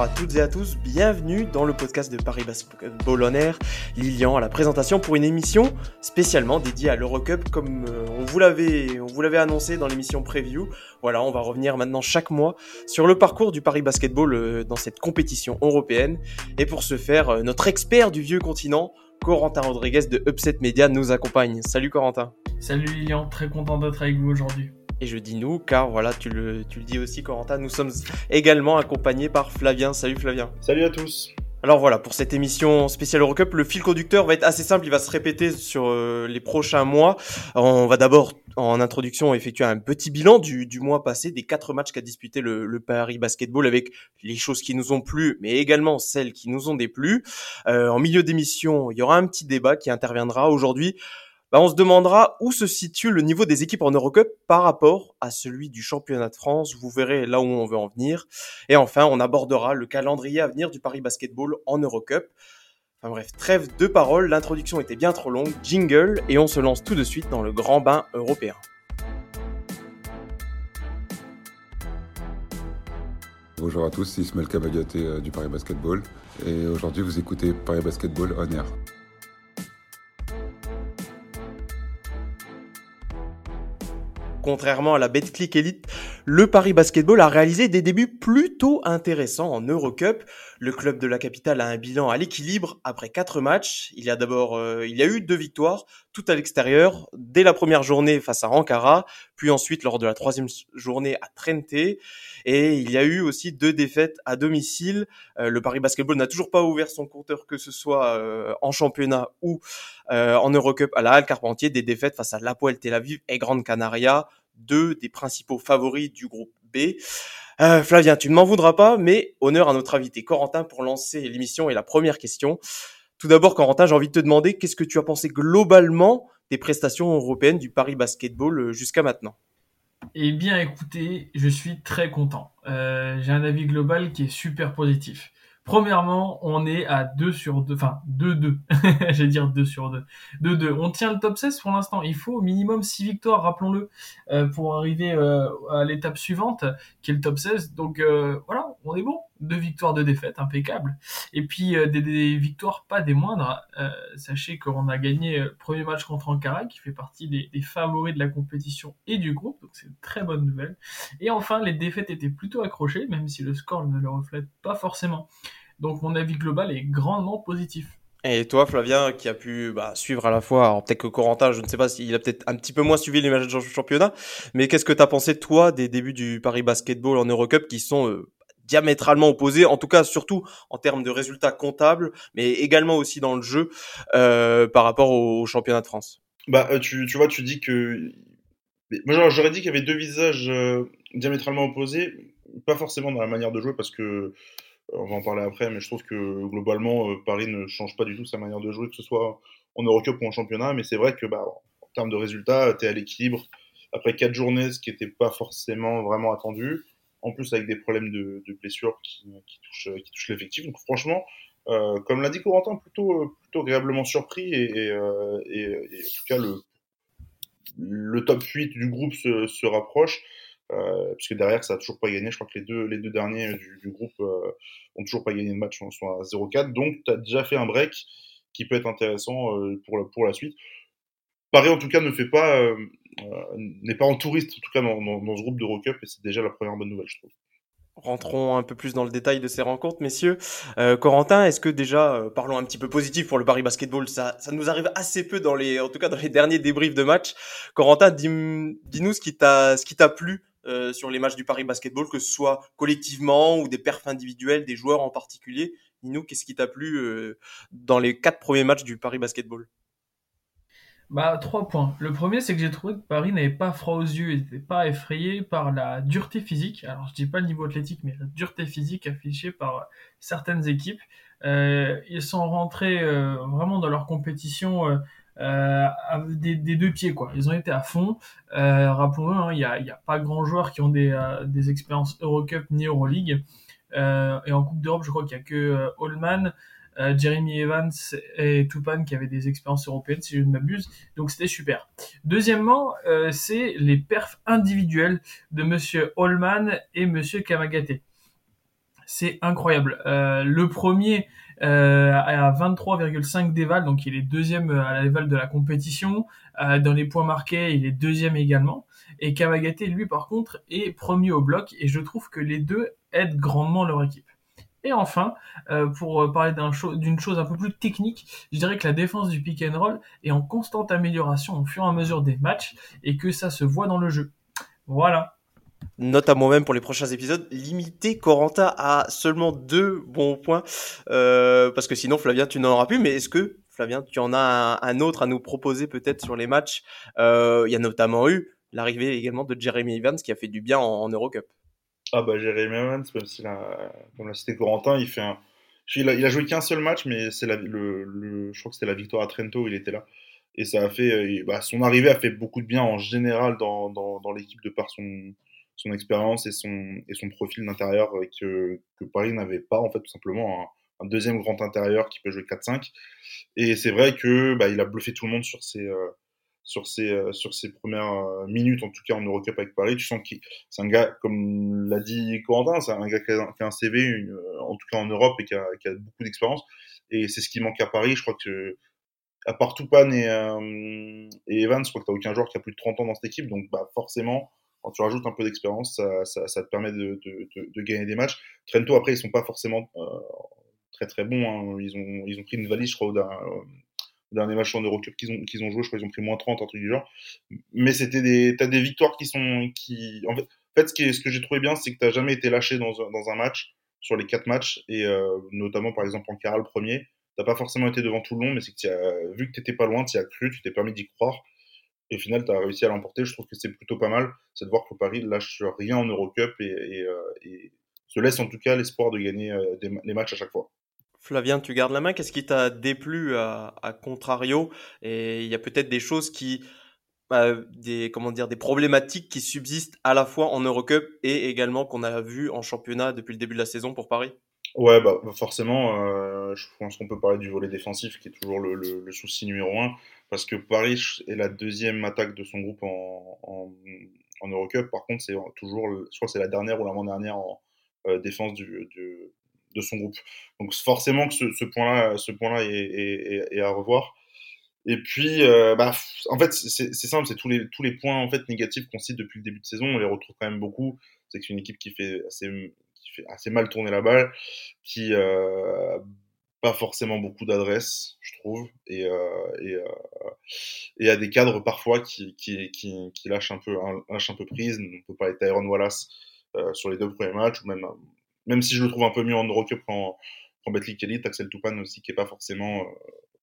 à toutes et à tous, bienvenue dans le podcast de Paris Basketball On Air, Lilian à la présentation pour une émission spécialement dédiée à l'Eurocup comme euh, on vous l'avait on vous l'avait annoncé dans l'émission preview. Voilà, on va revenir maintenant chaque mois sur le parcours du Paris Basketball euh, dans cette compétition européenne et pour ce faire, euh, notre expert du vieux continent, Corentin Rodriguez de Upset Media nous accompagne. Salut Corentin. Salut Lilian, très content d'être avec vous aujourd'hui. Et je dis nous, car voilà, tu le, tu le dis aussi, Corentin, nous sommes également accompagnés par Flavien. Salut Flavien. Salut à tous. Alors voilà, pour cette émission spéciale Eurocup, le fil conducteur va être assez simple, il va se répéter sur euh, les prochains mois. On va d'abord, en introduction, effectuer un petit bilan du, du mois passé, des quatre matchs qu'a disputé le, le, Paris Basketball, avec les choses qui nous ont plu, mais également celles qui nous ont déplu. Euh, en milieu d'émission, il y aura un petit débat qui interviendra aujourd'hui bah, on se demandera où se situe le niveau des équipes en Eurocup par rapport à celui du championnat de France. Vous verrez là où on veut en venir. Et enfin, on abordera le calendrier à venir du Paris Basketball en Eurocup. Enfin bref, trêve de paroles, l'introduction était bien trop longue, jingle, et on se lance tout de suite dans le grand bain européen. Bonjour à tous, c'est Ismaël euh, du Paris Basketball, et aujourd'hui vous écoutez Paris Basketball On Air. Contrairement à la Betclic Elite, le Paris Basketball a réalisé des débuts plutôt intéressants en Eurocup. Le club de la capitale a un bilan à l'équilibre après quatre matchs. Il y a d'abord, euh, il y a eu deux victoires, tout à l'extérieur, dès la première journée face à Ankara, puis ensuite lors de la troisième journée à Trente. Et il y a eu aussi deux défaites à domicile. Euh, le Paris Basketball n'a toujours pas ouvert son compteur, que ce soit euh, en championnat ou en Eurocup à la Halle Carpentier. Des défaites face à l'Apoel Tel Aviv et Grande Canaria, deux des principaux favoris du groupe B. Euh, Flavien, tu ne m'en voudras pas, mais honneur à notre invité Corentin pour lancer l'émission et la première question. Tout d'abord, Corentin, j'ai envie de te demander qu'est-ce que tu as pensé globalement des prestations européennes du Paris Basketball euh, jusqu'à maintenant? Eh bien, écoutez, je suis très content. Euh, j'ai un avis global qui est super positif. Premièrement, on est à 2 sur 2, enfin 2-2, j'allais dire 2 sur 2. 2-2. On tient le top 16 pour l'instant. Il faut au minimum 6 victoires, rappelons-le, euh, pour arriver euh, à l'étape suivante, qui est le top 16. Donc euh, voilà, on est bon. Deux victoires, deux défaites, impeccable. Et puis des, victoires pas des moindres. sachez qu'on a gagné le premier match contre Ankara, qui fait partie des, des favoris de la compétition et du groupe. Donc c'est une très bonne nouvelle. Et enfin, les défaites étaient plutôt accrochées, même si le score ne le reflète pas forcément. Donc mon avis global est grandement positif. Et toi, Flavien, qui a pu bah, suivre à la fois, peut-être que Corentin, je ne sais pas s'il a peut-être un petit peu moins suivi les matchs du championnat, mais qu'est-ce que tu as pensé, toi, des débuts du Paris Basketball en Eurocup qui sont euh, diamétralement opposés, en tout cas surtout en termes de résultats comptables, mais également aussi dans le jeu euh, par rapport au, championnat de France Bah, euh, tu, tu vois, tu dis que... Moi, j'aurais dit qu'il y avait deux visages diamétralement opposés, pas forcément dans la manière de jouer, parce que on va en parler après, mais je trouve que globalement, euh, Paris ne change pas du tout sa manière de jouer, que ce soit en Eurocup ou en championnat. Mais c'est vrai que, bah, en termes de résultats, tu es à l'équilibre après quatre journées, ce qui n'était pas forcément vraiment attendu. En plus, avec des problèmes de, blessures qui, qui, touchent, l'effectif. Donc, franchement, euh, comme l'a dit Corentin, plutôt, plutôt agréablement surpris. Et, euh, en tout cas, le, top 8 du groupe se, rapproche. Euh, puisque derrière, ça a toujours pas gagné. Je crois que les deux, derniers du, groupe euh, ont toujours pas gagné de match, on sont à 0-4. Donc, tu as déjà fait un break qui peut être intéressant euh, pour la suite. Paris, en tout cas, ne fait pas, euh, n'est pas en touriste, en tout cas, dans, dans, dans ce groupe d'Eurocup, et c'est déjà la première bonne nouvelle, je trouve. Rentrons un peu plus dans le détail de ces rencontres, messieurs. Euh, Corentin, est-ce que déjà, euh, parlons un petit peu positif pour le Paris Basketball, ça, ça nous arrive assez peu dans les, en tout cas dans les derniers débriefs de match. Corentin, dis-nous ce qui t'a, ce qui t'a plu euh, sur les matchs du Paris Basketball, que ce soit collectivement ou des perfs individuels, des joueurs en particulier. Dis-nous qu'est-ce qui t'a plu euh, dans les quatre premiers matchs du Paris Basketball? Bah, trois points. Le premier, c'est que j'ai trouvé que Paris n'avait pas froid aux yeux, n'était pas effrayé par la dureté physique. Alors, je dis pas le niveau athlétique, mais la dureté physique affichée par certaines équipes. Euh, ils sont rentrés euh, vraiment dans leur compétition euh, euh, des, deux pieds quoi. Ils ont été à fond. Euh, Rappelons-le, hein, il n'y a, pas grand joueurs qui ont des, euh, des expériences Eurocup ni Euroleague. Euh, et en Coupe d'Europe, je crois qu'il y a que euh, Allman, euh, Jeremy Evans et Tupan qui avaient des expériences européennes, si je ne m'abuse. Donc c'était super. Deuxièmement, euh, c'est les perfs individuels de Monsieur Allman et Monsieur Kamagaté c'est incroyable. Euh, le premier à 23,5 déval, donc il est deuxième à la level de la compétition. Dans les points marqués, il est deuxième également. Et Kawagate, lui, par contre, est premier au bloc. Et je trouve que les deux aident grandement leur équipe. Et enfin, euh, pour parler d'une chose un peu plus technique, je dirais que la défense du pick and roll est en constante amélioration au fur et à mesure des matchs et que ça se voit dans le jeu. Voilà. Note à moi-même pour les prochains épisodes, limiter Coranta à seulement deux bons points, euh, parce que sinon Flavien tu n'en auras plus, mais est-ce que Flavien tu en as un, autre à nous proposer peut-être sur les matchs? Euh, Il y a notamment eu l'arrivée également de Jeremy Evans qui a fait du bien en, Eurocup. Ah bah Jeremy Evans, même si la, comme l'a cité Corentin, il fait un... Il a, a joué qu'un seul match, mais c'est le, le, je crois que c'était la victoire à Trento, il était là. Et ça a fait, euh, bah, son arrivée a fait beaucoup de bien en général dans, dans, dans l'équipe de par son, son expérience et son, et son profil d'intérieur euh, que, que Paris n'avait pas, en fait, tout simplement. Un, deuxième grand intérieur qui peut jouer 4-5. Et c'est vrai que bah, il a bluffé tout le monde sur ses, euh, sur ses, euh, sur premières minutes, en tout cas en Eurocup avec Paris. Tu sens que c'est un gars, comme l'a dit Corentin, c'est un gars qui a, un CV, en tout cas en Europe, et qui a, qui beaucoup d'expérience. Et c'est ce qui manque à Paris. Je crois que à part Toupane et, et Evans, je crois que tu n'as aucun joueur qui a plus de 30 ans dans cette équipe. Donc bah, forcément, quand tu rajoutes un peu d'expérience, ça, ça, te permet de, de, de, gagner des matchs. Trento, après, ils sont pas forcément euh, très très bons. Hein. Ils, ont, ils ont pris une valise, je crois, euh, dernier match en Eurocup qu'ils ont, qu'ils ont joué. Je crois qu'ils ont pris moins 30, un truc du genre. Mais c'était des, t'as des victoires qui sont, qui, en fait, en fait ce, qui est, ce que j'ai trouvé bien, c'est que t'as jamais été lâché dans, dans un match, sur les quatre matchs, et euh, notamment par exemple en Caral premier, t'as pas forcément été devant tout le long, mais c'est que as, vu que t'étais pas loin, tu as cru, tu t'es permis d'y croire. Et au final, tu as réussi à l'emporter. Je trouve que c'est plutôt pas mal. C'est de voir que Paris lâche rien en Eurocup et, et, euh, et se laisse en tout cas l'espoir de gagner euh, des, les matchs à chaque fois. Flavien, tu gardes la main. Qu'est-ce qui t'a déplu à, à, contrario? Et il y a peut-être des choses qui, bah, des comment dire, des problématiques qui subsistent à la fois en Eurocup et également qu'on a vu en championnat depuis le début de la saison pour Paris. Ouais, bah forcément, euh, je pense qu'on peut parler du volet défensif qui est toujours le, souci numéro un parce que Paris est la deuxième attaque de son groupe en, Eurocup. Par contre, c'est toujours, je crois c'est la dernière ou l'avant-dernière en euh, défense du, son groupe. Donc forcément que ce, point-là, ce point-là est, à revoir. Et puis, euh, bah, en fait, c'est simple, c'est tous les tous les points en fait négatifs qu'on cite depuis le début de saison, on les retrouve quand même beaucoup. C'est que c'est une équipe qui fait assez qui fait assez mal tourner la balle, qui euh, pas forcément beaucoup d'adresses, je trouve, et, euh, et, euh, et à des cadres parfois qui, qui, qui, lâchent, un peu, lâchent un peu prise. On peut parler de Tyrone Wallace sur les deux premiers matchs, ou même, même si je le trouve un peu mieux en Eurocup qu'en qu Betclic Elite, Axel Toupane aussi qui est pas forcément euh,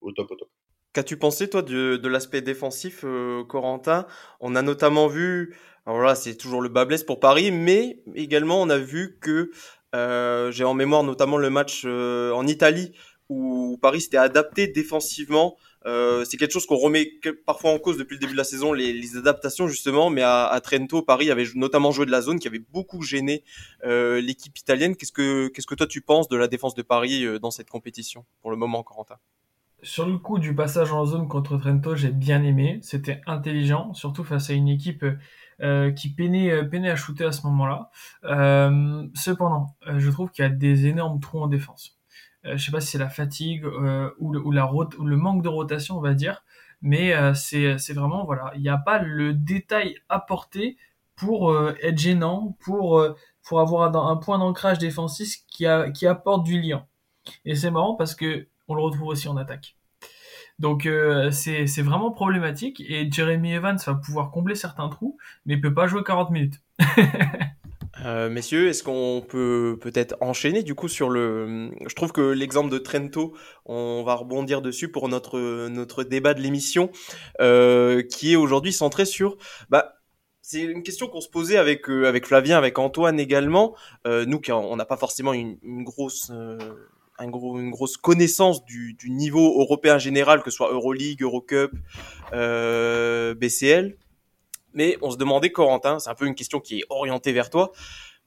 au top au top. Qu'as-tu pensé toi de, de l'aspect défensif, euh, Corentin? On a notamment vu, alors là c'est toujours le bas pour Paris, mais également on a vu que euh, j'ai en mémoire notamment le match en Italie où Paris s'était adapté défensivement. Euh, c'est quelque chose qu'on remet parfois en cause depuis le début de la saison, les, les adaptations justement. Mais à, Trento, Paris avait notamment joué de la zone qui avait beaucoup gêné euh, l'équipe italienne. Qu'est-ce que qu'est-ce que toi tu penses de la défense de Paris euh, dans cette compétition pour le moment, Corentin? Sur le coup du passage en zone contre Trento, j'ai bien aimé. C'était intelligent, surtout face à une équipe qui peinait, peinait à shooter à ce moment-là. Cependant, je trouve qu'il y a des énormes trous en défense. Je sais pas si c'est la fatigue ou, le, ou, le manque de rotation, on va dire, mais c'est vraiment voilà, il n'y a pas le détail apporté pour être gênant, pour avoir un, point d'ancrage défensif qui, apporte du lien. Et c'est marrant parce que on le retrouve aussi en attaque. Donc euh, c'est vraiment problématique et Jeremy Evans va pouvoir combler certains trous, mais il peut pas jouer 40 minutes. euh, messieurs, est-ce qu'on peut peut-être enchaîner du coup sur le... Je trouve que l'exemple de Trento, on va rebondir dessus pour notre, notre débat de l'émission, euh, qui est aujourd'hui centré sur... Bah, c'est une question qu'on se posait avec euh, avec Flavien, avec Antoine également. Euh, nous, qui on n'a pas forcément une, une grosse un gros, une grosse connaissance du, du, niveau européen général, que ce soit Euroleague, Eurocup, euh, BCL. Mais on se demandait, Corentin, c'est un peu une question qui est orientée vers toi,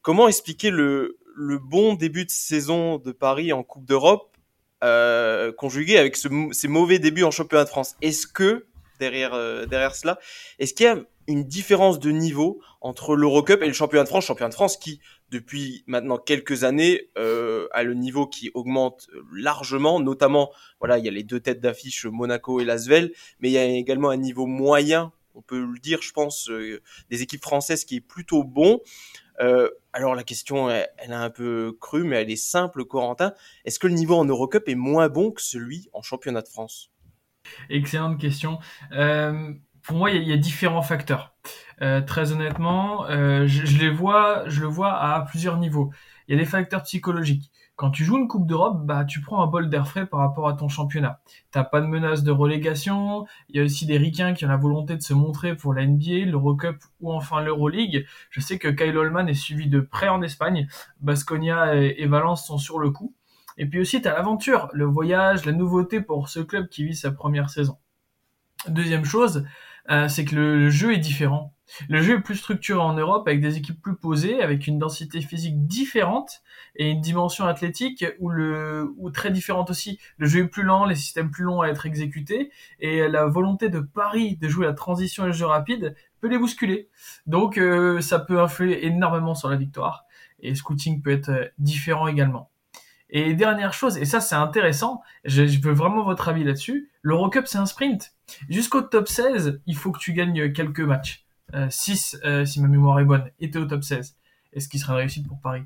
comment expliquer le, le bon début de saison de Paris en Coupe d'Europe euh, conjugué avec ce, ces mauvais débuts en championnat de France? Est-ce que, derrière, euh, derrière cela, est-ce qu'il y a une différence de niveau entre l'Eurocup et le championnat de France, championnat de France qui, depuis maintenant quelques années, euh, a le niveau qui augmente largement, notamment, voilà, il y a les deux têtes d'affiche, Monaco et Lasvel, mais il y a également un niveau moyen, on peut le dire, je pense, euh, des équipes françaises qui est plutôt bon. Euh, alors la question, elle, est un peu crue, mais elle est simple, Corentin. Est-ce que le niveau en Eurocup est moins bon que celui en championnat de France? Excellente question. Euh, pour moi, il y, a, différents facteurs. Très honnêtement, je, vois, le vois à plusieurs niveaux. Il y a des facteurs psychologiques. Quand tu joues une Coupe d'Europe, bah tu prends un bol d'air frais par rapport à ton championnat. T'as pas de menace de relégation. Il y a aussi des ricains qui ont la volonté de se montrer pour la NBA, l'Eurocup ou enfin l'Euroleague. Je sais que Kyle Holman est suivi de près en Espagne. Basconia et, Valence sont sur le coup. Et puis aussi, tu as l'aventure, le voyage, la nouveauté pour ce club qui vit sa première saison. Deuxième chose, c'est que le, jeu est différent. Le jeu est plus structuré en Europe avec des équipes plus posées, avec une densité physique différente et une dimension athlétique ou très différente aussi. Le jeu est plus lent, les systèmes plus longs à être exécutés et la volonté de Paris de jouer la transition et le jeu rapide peut les bousculer. Donc euh, ça peut influer énormément sur la victoire et scouting peut être différent également. Et dernière chose, et ça c'est intéressant, je, je, veux vraiment votre avis là-dessus, l'Eurocup c'est un sprint. Jusqu'au top 16, il faut que tu gagnes quelques matchs. Euh, 6, euh, si ma mémoire est bonne, et au top 16. Et ce qui serait une réussite pour Paris?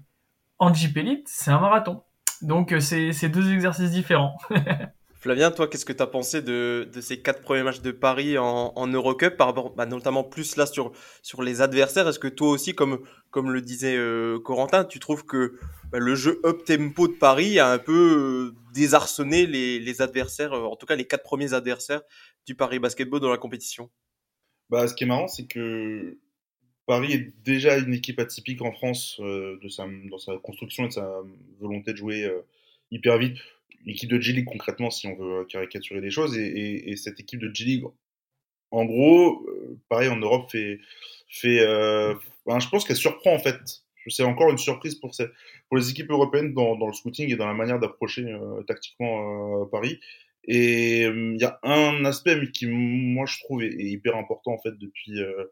En Jeep Elite, c'est un marathon. Donc euh, c'est deux exercices différents. Flavien, toi, qu'est-ce que tu as pensé de, ces quatre premiers matchs de Paris en, en Eurocup, par rapport, bah, notamment plus là sur, les adversaires? Est-ce que toi aussi, comme, le disait euh, Corentin, tu trouves que le jeu up-tempo de Paris a un peu euh, désarçonné les, adversaires, euh, en tout cas les quatre premiers adversaires du Paris Basketball dans la compétition bah, Ce qui est marrant, c'est que Paris est déjà une équipe atypique en France euh, de sa, dans sa construction et de sa volonté de jouer hyper vite l'équipe de G-League concrètement, si on veut caricaturer les choses, et, et, et cette équipe de G-League, en gros, euh, pareil en Europe, fait, fait je pense qu'elle surprend en fait. C'est encore une surprise pour, ces, pour les équipes européennes dans, dans, le scouting et dans la manière d'approcher euh, tactiquement Paris. Et il y a un aspect qui, moi, je trouve est, hyper important en fait depuis euh,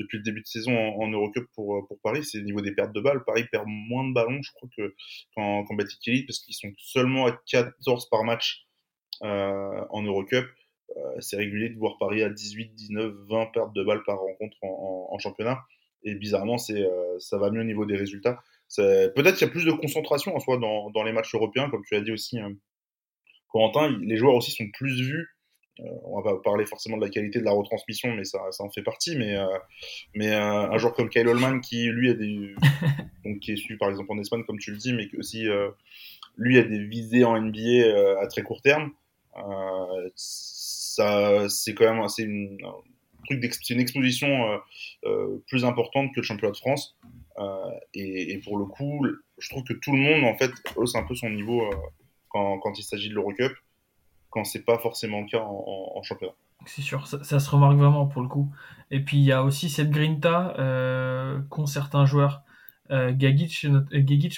depuis le début de saison en, en Eurocup pour pour Paris, c'est au niveau des pertes de balles. Paris perd moins de ballons, je crois que qu'en qu Baltic Elite, parce qu'ils sont seulement à 14 par match euh, en Eurocup. Euh, c'est régulier de voir Paris à 18, 19, 20 pertes de balles par rencontre en, en, en championnat. Et bizarrement, c'est ça va mieux au niveau des résultats. Peut-être qu'il y a plus de concentration en soi dans, dans les matchs européens, comme tu as dit aussi. Hein Corentin, les joueurs aussi sont plus vus. Euh, on va pas parler forcément de la qualité de la retransmission, mais ça, ça en fait partie. Mais, euh, mais euh, un joueur comme Kyle Holman, qui lui a des, donc qui est suivi par exemple en Espagne, comme tu le dis, mais qui aussi euh, lui a des visées en NBA euh, à très court terme. ça, c'est quand même, c'est une, un c'est une exposition plus importante que le championnat de France. Et, et, pour le coup, je trouve que tout le monde en fait hausse un peu son niveau quand, il s'agit de l'Eurocup, quand c'est pas forcément le cas en, championnat. C'est sûr, ça, se remarque vraiment pour le coup. Et puis il y a aussi cette grinta euh, qu'ont certains joueurs. Euh, Gagic,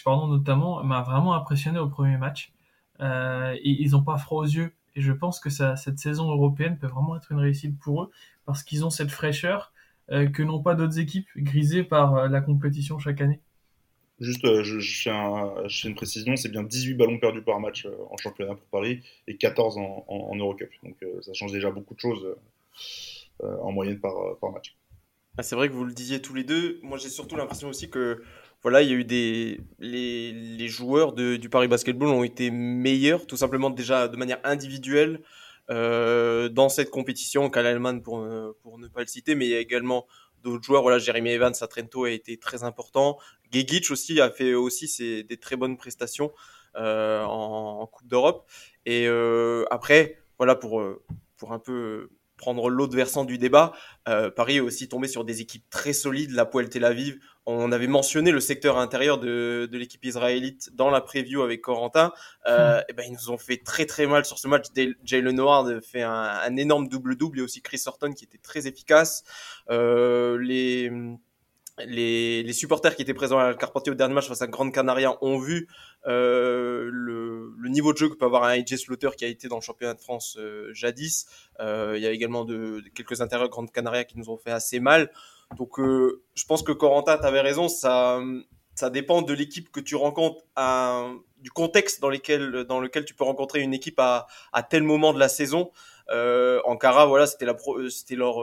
notamment m'a vraiment impressionné au premier match. Euh, ils n'ont pas froid aux yeux. Et je pense que cette saison européenne peut vraiment être une réussite pour eux parce qu'ils ont cette fraîcheur euh, que n'ont pas d'autres équipes grisées par euh, la compétition chaque année. Juste, euh, je, je, fais un, je, fais une précision, c'est bien 18 ballons perdus par match en championnat pour Paris et 14 en, en, en Eurocup. Donc euh, ça change déjà beaucoup de choses euh, en moyenne par, par match. Ah, c'est vrai que vous le disiez tous les deux. Moi, j'ai surtout l'impression aussi que voilà, il y a eu des les, les joueurs de, du Paris Basketball ont été meilleurs, tout simplement déjà de manière individuelle euh, dans cette compétition. Kyle pour pour ne pas le citer, mais il y a également d'autres joueurs. Voilà, Jeremy Evans à Trento a été très important. Gegic aussi a fait aussi des très bonnes prestations euh, en, en, Coupe d'Europe. Et euh, après, voilà, pour, pour un peu prendre l'autre versant du débat, euh, Paris est aussi tombé sur des équipes très solides, la Poel Tel Aviv. On avait mentionné le secteur intérieur de, de l'équipe israélite dans la preview avec Corentin. Euh, mmh. et ben, ils nous ont fait très très mal sur ce match. Jalen Howard fait un, un énorme double-double et aussi Chris Horton qui était très efficace. Euh, les les, supporters qui étaient présents à Carpentier au dernier match face à Grande Canaria ont vu euh, le, niveau de jeu que peut avoir un AJ Slaughter qui a été dans le championnat de France euh, jadis. Euh, il y a également de, quelques intérieurs de Grande Canaria qui nous ont fait assez mal. Donc je pense que Corentin, tu avais raison, ça, ça dépend de l'équipe que tu rencontres, à, du contexte dans, lesquels, dans lequel tu peux rencontrer une équipe à, à tel moment de la saison. Ankara, voilà, c'était la c'était leur,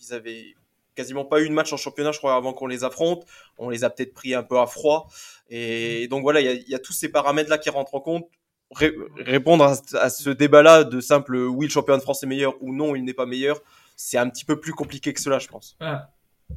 ils avaient quasiment pas eu de match en championnat, je crois, avant qu'on les affronte. On les a peut-être pris un peu à froid. Et donc voilà, il y a, tous ces paramètres-là qui rentrent en compte. répondre à, ce débat-là de simple oui, le championnat de France est meilleur ou non, il n'est pas meilleur, c'est un petit peu plus compliqué que cela, je pense. Ah,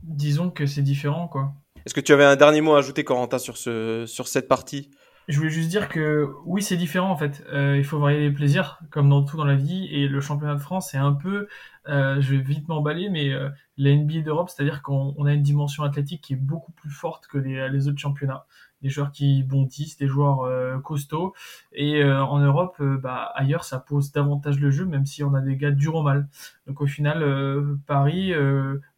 disons que c'est différent, quoi. Est-ce que tu avais un dernier mot à ajouter, Corentin, sur, ce, sur cette partie? Je voulais juste dire que oui, c'est différent en fait. Euh, il faut varier les plaisirs, comme dans tout dans la vie. Et le championnat de France, c'est un peu, euh, je vais vite m'emballer, mais euh, la NBA d'Europe, c'est-à-dire qu'on a une dimension athlétique qui est beaucoup plus forte que les, les autres championnats des joueurs qui bondissent, des joueurs euh, costauds. Et euh, en Europe, euh, bah, ailleurs, ça pose davantage le jeu, même si on a des gars durs au mal. Donc au final, Paris,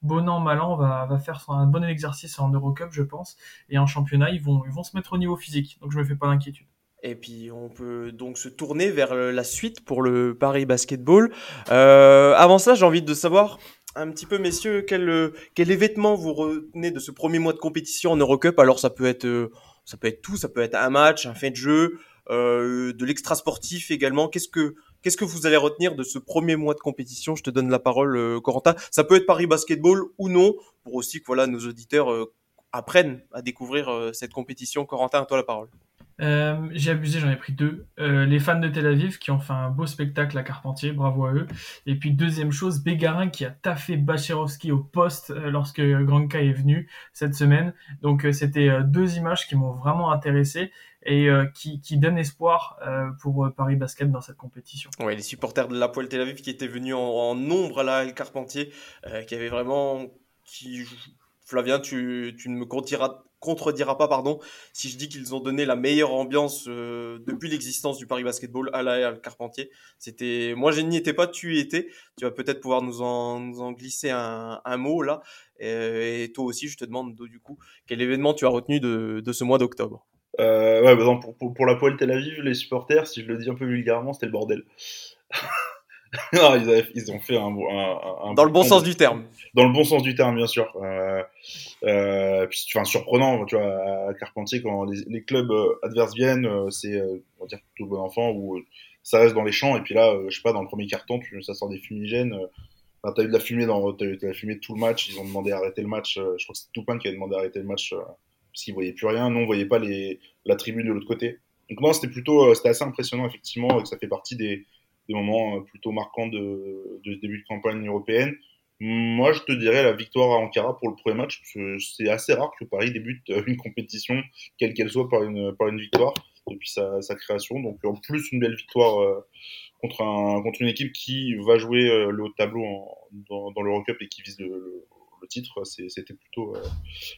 bon an, mal an, va, faire un bon exercice en Eurocup, je pense. Et en championnat, ils vont, ils vont se mettre au niveau physique. Donc je me fais pas d'inquiétude. Et puis on peut donc se tourner vers la suite pour le Paris Basketball. avant ça, j'ai envie de savoir un petit peu, messieurs, quel, quel événement vous retenez de ce premier mois de compétition en Eurocup? Alors ça peut être ça peut être tout, ça peut être un match, un fait de jeu, euh, de l'extra sportif également. Qu'est-ce que qu'est-ce que vous allez retenir de ce premier mois de compétition? Je te donne la parole, euh, Corentin. Ça peut être Paris Basketball ou non, pour aussi que voilà nos auditeurs euh, apprennent à découvrir euh, cette compétition. Corentin, à toi la parole. Euh, j'ai abusé, j'en ai pris deux. Euh, les fans de Tel Aviv qui ont fait un beau spectacle à Carpentier, bravo à eux. Et puis deuxième chose, Bégarin qui a taffé Bacherovski au poste euh, lorsque Granka est venu cette semaine. Donc c'était deux images qui m'ont vraiment intéressé et qui, donnent espoir pour Paris Basket dans cette compétition. Ouais, les supporters de la Poêle Tel Aviv qui étaient venus en, nombre là, à Carpentier, qui avaient vraiment... Flavien, tu, tu ne me contiras contredira pas pardon si je dis qu'ils ont donné la meilleure ambiance euh, depuis l'existence du Paris Basketball à la Carpentier. C'était moi je n'y étais pas, tu y étais. Tu vas peut-être pouvoir nous en, glisser un, mot là. Et, toi aussi, je te demande du coup quel événement tu as retenu de, ce mois d'octobre? Euh, ouais, bah pour, pour, la poêle Tel Aviv, les supporters, si je le dis un peu vulgairement, c'était le bordel. non, ils, ils, ont fait un, un, un dans le bon sens du terme. Dans le bon sens du terme, bien sûr. Euh, euh, puis, enfin, surprenant, tu vois, à Carpentier quand les, les clubs euh, adverses viennent, euh, c'est, on va dire, tout bon enfant où ça reste dans les champs et puis là, je sais pas, dans le premier carton, tu, ça sort des fumigènes. Enfin, t'as eu de la fumée dans, t'as eu de la fumée de tout le match. Ils ont demandé à arrêter le match. je crois que c'est Toupin qui avait demandé à arrêter le match parce qu'ils voyaient plus rien. Nous, on voyait pas les, la tribune de l'autre côté. Donc non, c'était plutôt, c'était assez impressionnant effectivement, et que ça fait partie des des moments euh, plutôt marquants de, de ce début de campagne européenne. Moi, je te dirais la victoire à Ankara pour le premier match. C'est assez rare que Paris débute euh, une compétition, quelle qu'elle soit, par une, par une victoire depuis sa, sa, création. Donc, en plus, une belle victoire euh, contre, un, contre une équipe qui va jouer le haut de tableau en, dans, dans l'Eurocup et qui vise le, le, titre, c'était plutôt, euh,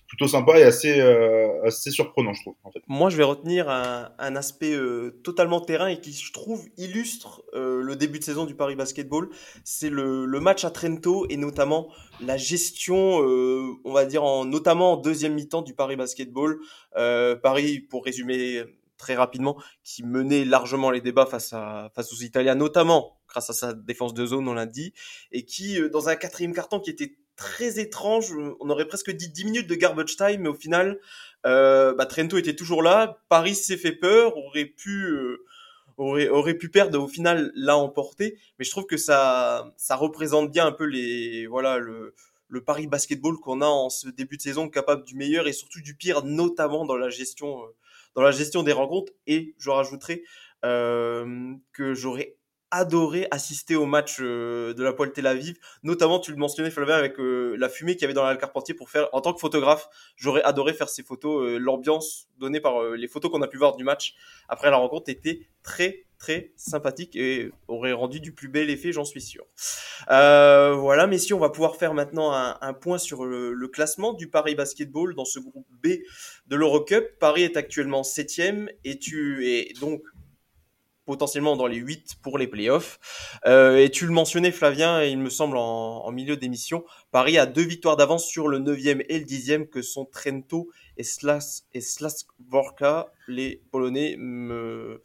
plutôt sympa et assez, euh, assez surprenant, je trouve. Moi, je vais retenir un, aspect euh, totalement terrain et qui, je trouve, illustre le début de saison du Paris Basketball. C'est le, match à Trento et notamment la gestion, on va dire, en, notamment en deuxième mi-temps du Paris Basketball. Paris, pour résumer très rapidement, qui menait largement les débats face, à, face aux Italiens, notamment grâce à sa défense de zone, on l'a dit, et qui, dans un quatrième carton qui était très étrange. On aurait presque dit 10 minutes de garbage time, mais au final, euh, bah, Trento était toujours là. Paris s'est fait peur, aurait pu, euh, aurait, aurait pu perdre. Au final, l'a emporté. Mais je trouve que ça, ça représente bien un peu les, voilà, le, le Paris basketball qu'on a en ce début de saison, capable du meilleur et surtout du pire, notamment dans la gestion, euh, dans la gestion des rencontres. Et je rajouterai euh, que j'aurais adoré assister au match euh, de la Poêle Tel Aviv, notamment tu le mentionnais Flavien avec euh, la fumée qu'il y avait dans la Carpentier pour faire en tant que photographe, j'aurais adoré faire ces photos, euh, l'ambiance donnée par les photos qu'on a pu voir du match après la rencontre était très très sympathique et aurait rendu du plus bel effet, j'en suis sûr. voilà, messieurs, on va pouvoir faire maintenant un, un point sur le, le, classement du Paris Basketball dans ce groupe B de l'Eurocup. Paris est actuellement septième et tu es donc potentiellement dans les 8 pour les playoffs. Euh, et tu le mentionnais, Flavien, il me semble en, milieu d'émission, Paris a deux victoires d'avance sur le 9e et le 10e que sont Trento et Slas et Slasvorka. Les Polonais me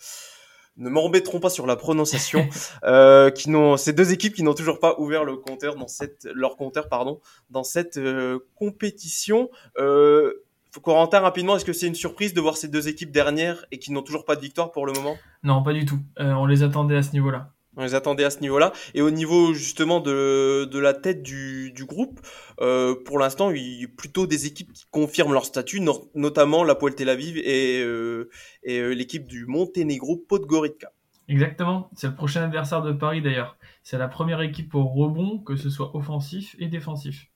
ne m'embêteront pas sur la prononciation, euh, qui n'ont ces deux équipes qui n'ont toujours pas ouvert le compteur dans cette leur compteur pardon dans cette euh, compétition. Euh, Corentin, rapidement, est-ce que c'est une surprise de voir ces deux équipes dernières et qui n'ont toujours pas de victoire pour le moment? Non, pas du tout. Euh, on les attendait à ce niveau-là. On les attendait à ce niveau-là. Et au niveau justement de, de la tête du, du groupe, euh, pour l'instant, il y a plutôt des équipes qui confirment leur statut, notamment la Poel Tel Aviv et, euh, et l'équipe du Monténégro Podgorica. Exactement, c'est le prochain adversaire de Paris d'ailleurs. C'est la première équipe au rebond, que ce soit offensif et défensif.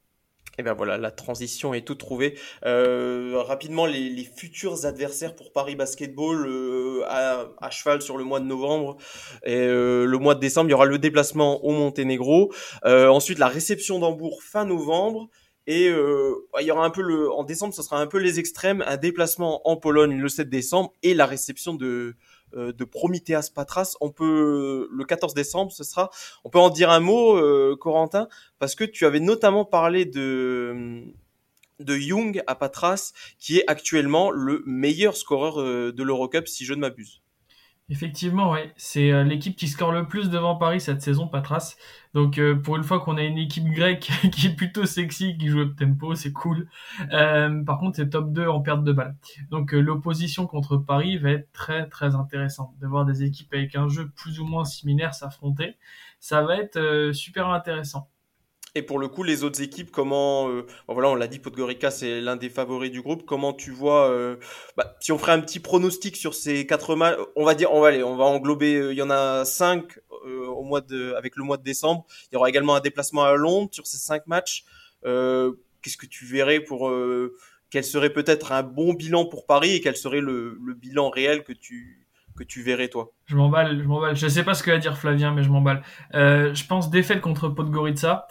Et ben voilà, la transition est toute trouvée. Euh, rapidement, les, futurs adversaires pour Paris Basketball euh, à, cheval sur le mois de novembre et euh, le mois de décembre, il y aura le déplacement au Monténégro. Euh, ensuite, la réception d'Hambourg fin novembre. Et euh, il y aura un peu le en décembre, ce sera un peu les extrêmes, un déplacement en Pologne le 7 décembre et la réception de de Prometheus Patras. On peut le 14 décembre, ce sera. On peut en dire un mot, euh, Corentin, parce que tu avais notamment parlé de de Young à Patras, qui est actuellement le meilleur scoreur euh, de l'Eurocup, si je ne m'abuse. Effectivement, ouais. C'est euh, l'équipe qui score le plus devant Paris cette saison, Patras. Donc euh, pour une fois qu'on a une équipe grecque qui est plutôt sexy, qui joue au tempo, c'est cool. Euh, par contre, c'est top 2 en perte de balle. Donc l'opposition contre Paris va être très très intéressante. De voir des équipes avec un jeu plus ou moins similaire s'affronter, ça va être super intéressant. Et pour le coup, les autres équipes, comment, euh, voilà, on l'a dit, Podgorica, c'est l'un des favoris du groupe. Comment tu vois, euh, bah, si on ferait un petit pronostic sur ces quatre matchs, on va dire, on va aller, on va englober, euh, il y en a cinq au mois de, avec le mois de décembre. Il y aura également un déplacement à Londres sur ces cinq matchs. Qu'est-ce que tu verrais pour, quel serait peut-être un bon bilan pour Paris et quel serait le, le bilan réel que tu, que tu verrais toi Je m'emballe, je m'emballe. Je sais pas ce que va dire Flavien, mais je m'emballe. Euh, je pense défaite contre Podgorica.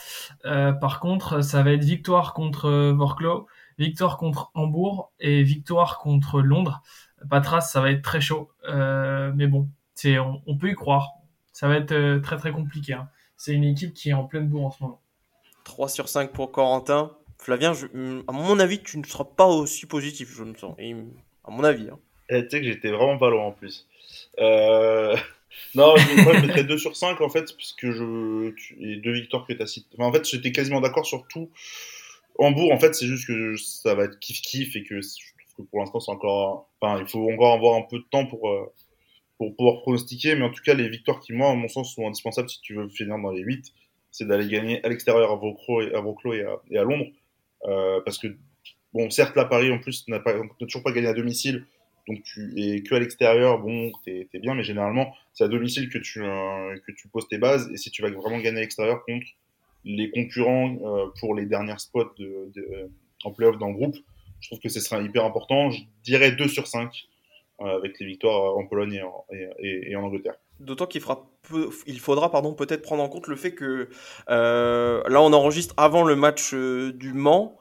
Euh, par contre, ça va être victoire contre Vorklo, victoire contre Hambourg et victoire contre Londres. Patras, ça va être très chaud. Euh, mais bon, c'est on, peut y croire. Ça va être euh, très très compliqué. Hein. C'est une équipe qui est en pleine bourre en ce moment. 3 sur 5 pour Corentin. Flavien, je, à mon avis, tu ne seras pas aussi positif, je me sens. à mon avis. Hein. Eh, tu sais que j'étais vraiment pas loin en plus. Euh... non, moi je mettrais 2 sur 5 en fait, puisque je. Et deux victoires que tu as citées. En fait, j'étais quasiment d'accord sur tout. Hambourg, en fait, c'est juste que ça va être kiff-kiff et que je trouve que pour l'instant, c'est encore. Enfin, il faut encore avoir un peu de temps pour, euh, pour pouvoir pronostiquer, mais en tout cas, les victoires qui, moi, à mon sens, sont indispensables si tu veux finir dans les 8, c'est d'aller gagner à l'extérieur à Vauclos et à, Vauclos et à, et à Londres. Euh, parce que, bon, certes, là, Paris, en plus, n'a toujours pas gagné à domicile donc tu es que à l'extérieur, bon, t'es es bien, mais généralement c'est à domicile que tu euh, que tu poses tes bases. Et si tu vas vraiment gagner à l'extérieur contre les concurrents euh, pour les dernières spots de, en playoff dans le groupe, je trouve que ce sera hyper important. Je dirais 2 sur 5 euh, avec les victoires en Pologne et en, et, et en Angleterre. D'autant qu'il faudra pardon peut-être prendre en compte le fait que là on enregistre avant le match du Mans.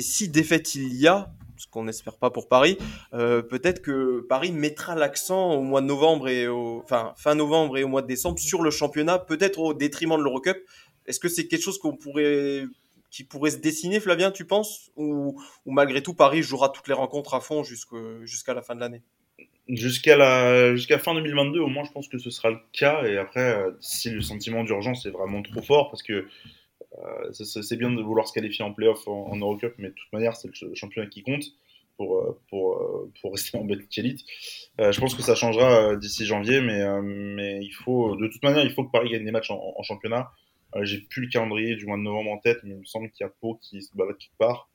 si défaite il y a, ce qu'on n'espère pas pour Paris, euh, peut-être que Paris mettra l'accent au mois de novembre et au, enfin, fin novembre et au mois de décembre sur le championnat, peut-être au détriment de l'Eurocup. Est-ce que c'est quelque chose qui pourrait se dessiner, Flavien, tu penses, ou, malgré tout Paris jouera toutes les rencontres à fond jusqu'à la fin de l'année? Jusqu'à la jusqu'à fin 2022, au moins, je pense que ce sera le cas. Et après, euh, si le sentiment d'urgence est vraiment trop fort, parce que c'est bien de vouloir se qualifier en playoff en, en Eurocup, mais de toute manière, c'est le championnat qui compte pour, euh, pour, euh, pour rester en Belgique Elite. je pense que ça changera d'ici janvier, mais, mais il faut, de toute manière, il faut que Paris gagne des matchs en, championnat. J'ai plus le calendrier du mois de novembre en tête, mais il me semble qu'il y a Pau qui se balade quelque part.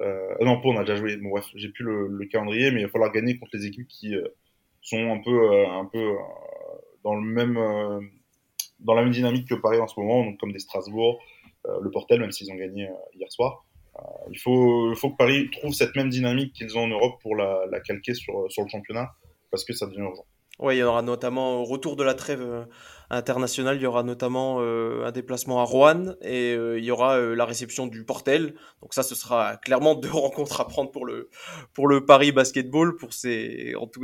Euh, non, Pau, on a déjà joué. Bon, bref, j'ai plus le, le, calendrier, mais il va falloir gagner contre les équipes qui sont un peu, un peu dans le même, dans la même dynamique que Paris en ce moment, donc comme des Strasbourg, euh, le Portel, même s'ils ont gagné euh, hier soir. Euh, il faut, que Paris trouve cette même dynamique qu'ils ont en Europe pour la, calquer sur, le championnat, parce que ça devient urgent. Oui, il y aura notamment au retour de la trêve internationales. Il y aura notamment un déplacement à Rouen et il y aura la réception du Portel. Donc ça, ce sera clairement deux rencontres à prendre pour le Paris Basketball, pour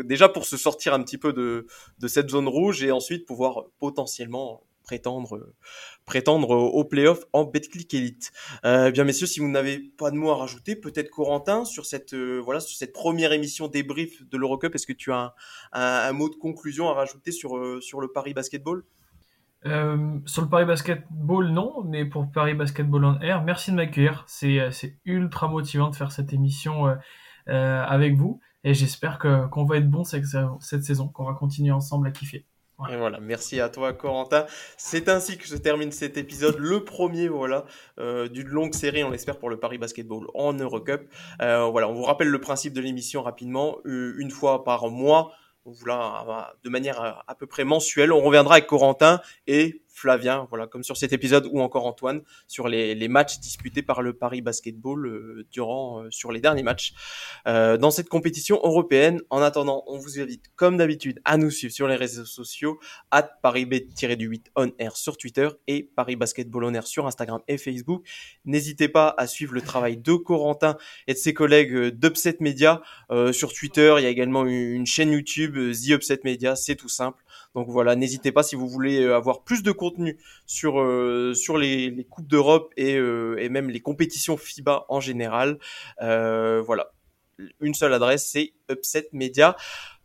déjà pour se sortir un petit peu de cette zone rouge et ensuite pouvoir potentiellement prétendre prétendre au playoff en Betclic Elite. Euh, bien messieurs, si vous n'avez pas de mots à rajouter, peut-être Corentin sur cette euh, voilà sur cette première émission débrief de l'Eurocup, est-ce que tu as un, mot de conclusion à rajouter sur euh, sur le Paris Basketball? Sur le Paris Basketball, non, mais pour Paris Basketball en Air, merci de m'accueillir. C'est, ultra motivant de faire cette émission avec vous et j'espère qu'on va être bon cette, cette saison, qu'on va continuer ensemble à kiffer. Et voilà, merci à toi Corentin. C'est ainsi que se termine cet épisode, le premier voilà euh, d'une longue série, on l'espère pour le Paris Basketball en Eurocup. Euh, voilà, on vous rappelle le principe de l'émission rapidement, euh, une fois par mois, voilà, de manière à, peu près mensuelle, on reviendra avec Corentin et Flavien, voilà, comme sur cet épisode, ou encore Antoine, sur les, les matchs disputés par le Paris Basketball euh, durant, euh, sur les derniers matchs euh, dans cette compétition européenne. En attendant, on vous invite, comme d'habitude, à nous suivre sur les réseaux sociaux, at ParisB-8 on air sur Twitter et Paris Basketball on air sur Instagram et Facebook. N'hésitez pas à suivre le travail de Corentin et de ses collègues d'Upset Media sur Twitter. Il y a également une chaîne YouTube, The Upset Media, c'est tout simple. Donc voilà, n'hésitez pas si vous voulez euh, avoir plus de contenu sur euh, sur les, les coupes d'Europe et, euh, et même les compétitions FIBA en général. voilà, une seule adresse, c'est Upset Media.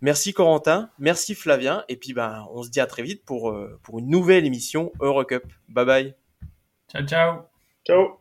Merci Corentin, merci Flavien, et puis ben on se dit à très vite pour pour une nouvelle émission Eurocup. Bye bye. Ciao ciao. Ciao.